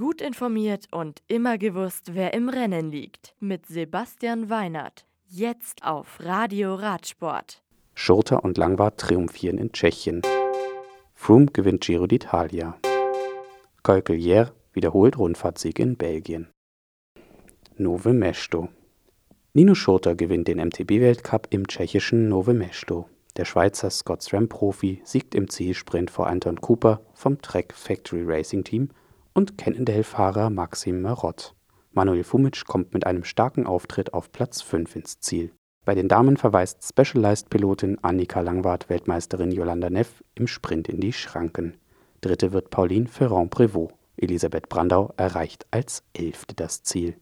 Gut informiert und immer gewusst, wer im Rennen liegt. Mit Sebastian Weinert. Jetzt auf Radio Radsport. Schurter und Langwart triumphieren in Tschechien. Froome gewinnt Giro d'Italia. Kolkeljer wiederholt Rundfahrtsieg in Belgien. Nove Mesto. Nino Schurter gewinnt den MTB-Weltcup im tschechischen Nove Mesto. Der Schweizer Scott SRAM-Profi siegt im Zielsprint vor Anton Cooper vom Trek Factory Racing Team und Cannondale-Fahrer Maxim Marott. Manuel Fumic kommt mit einem starken Auftritt auf Platz 5 ins Ziel. Bei den Damen verweist Specialized-Pilotin Annika Langwart Weltmeisterin Yolanda Neff im Sprint in die Schranken. Dritte wird Pauline Ferrand-Prévot. Elisabeth Brandau erreicht als Elfte das Ziel.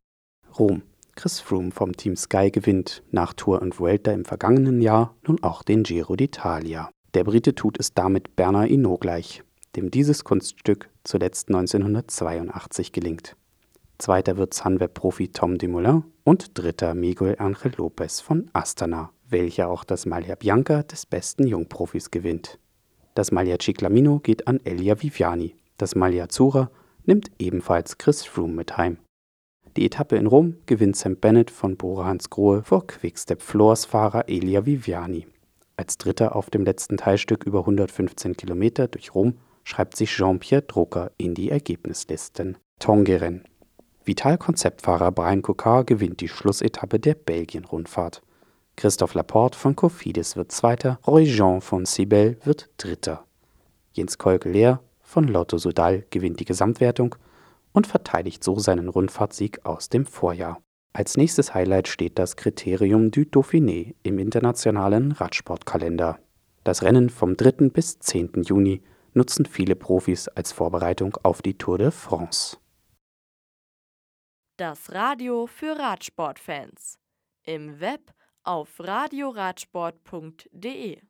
Rom. Chris Froome vom Team Sky gewinnt nach Tour und Vuelta im vergangenen Jahr nun auch den Giro d'Italia. Der Brite tut es damit Bernard Hinault gleich, dem dieses Kunststück zuletzt 1982 gelingt. Zweiter wird Sunweb-Profi Tom Dumoulin und dritter Miguel Angel Lopez von Astana, welcher auch das Maglia Bianca des besten Jungprofis gewinnt. Das Maglia Ciclamino geht an Elia Viviani, das Maglia Azzurra nimmt ebenfalls Chris Froome mit heim. Die Etappe in Rom gewinnt Sam Bennett von Bora Hansgrohe vor Quickstep Floors Fahrer Elia Viviani. Als Dritter auf dem letzten Teilstück über 115 Kilometer durch Rom schreibt sich Jean-Pierre Drucker in die Ergebnislisten. Tongeren. Vital-Konzeptfahrer Brian Cocard gewinnt die Schlussetappe der Belgien-Rundfahrt. Christoph Laporte von Cofidis wird Zweiter, Roy Jean von Sibel wird Dritter. Jens Kolke-Lehr von Lotto Sudal gewinnt die Gesamtwertung und verteidigt so seinen Rundfahrtsieg aus dem Vorjahr. Als nächstes Highlight steht das Kriterium du Dauphiné im internationalen Radsportkalender. Das Rennen vom 3. bis 10. Juni nutzen viele Profis als Vorbereitung auf die Tour de France. Das Radio für Radsportfans. Im Web auf radioradsport.de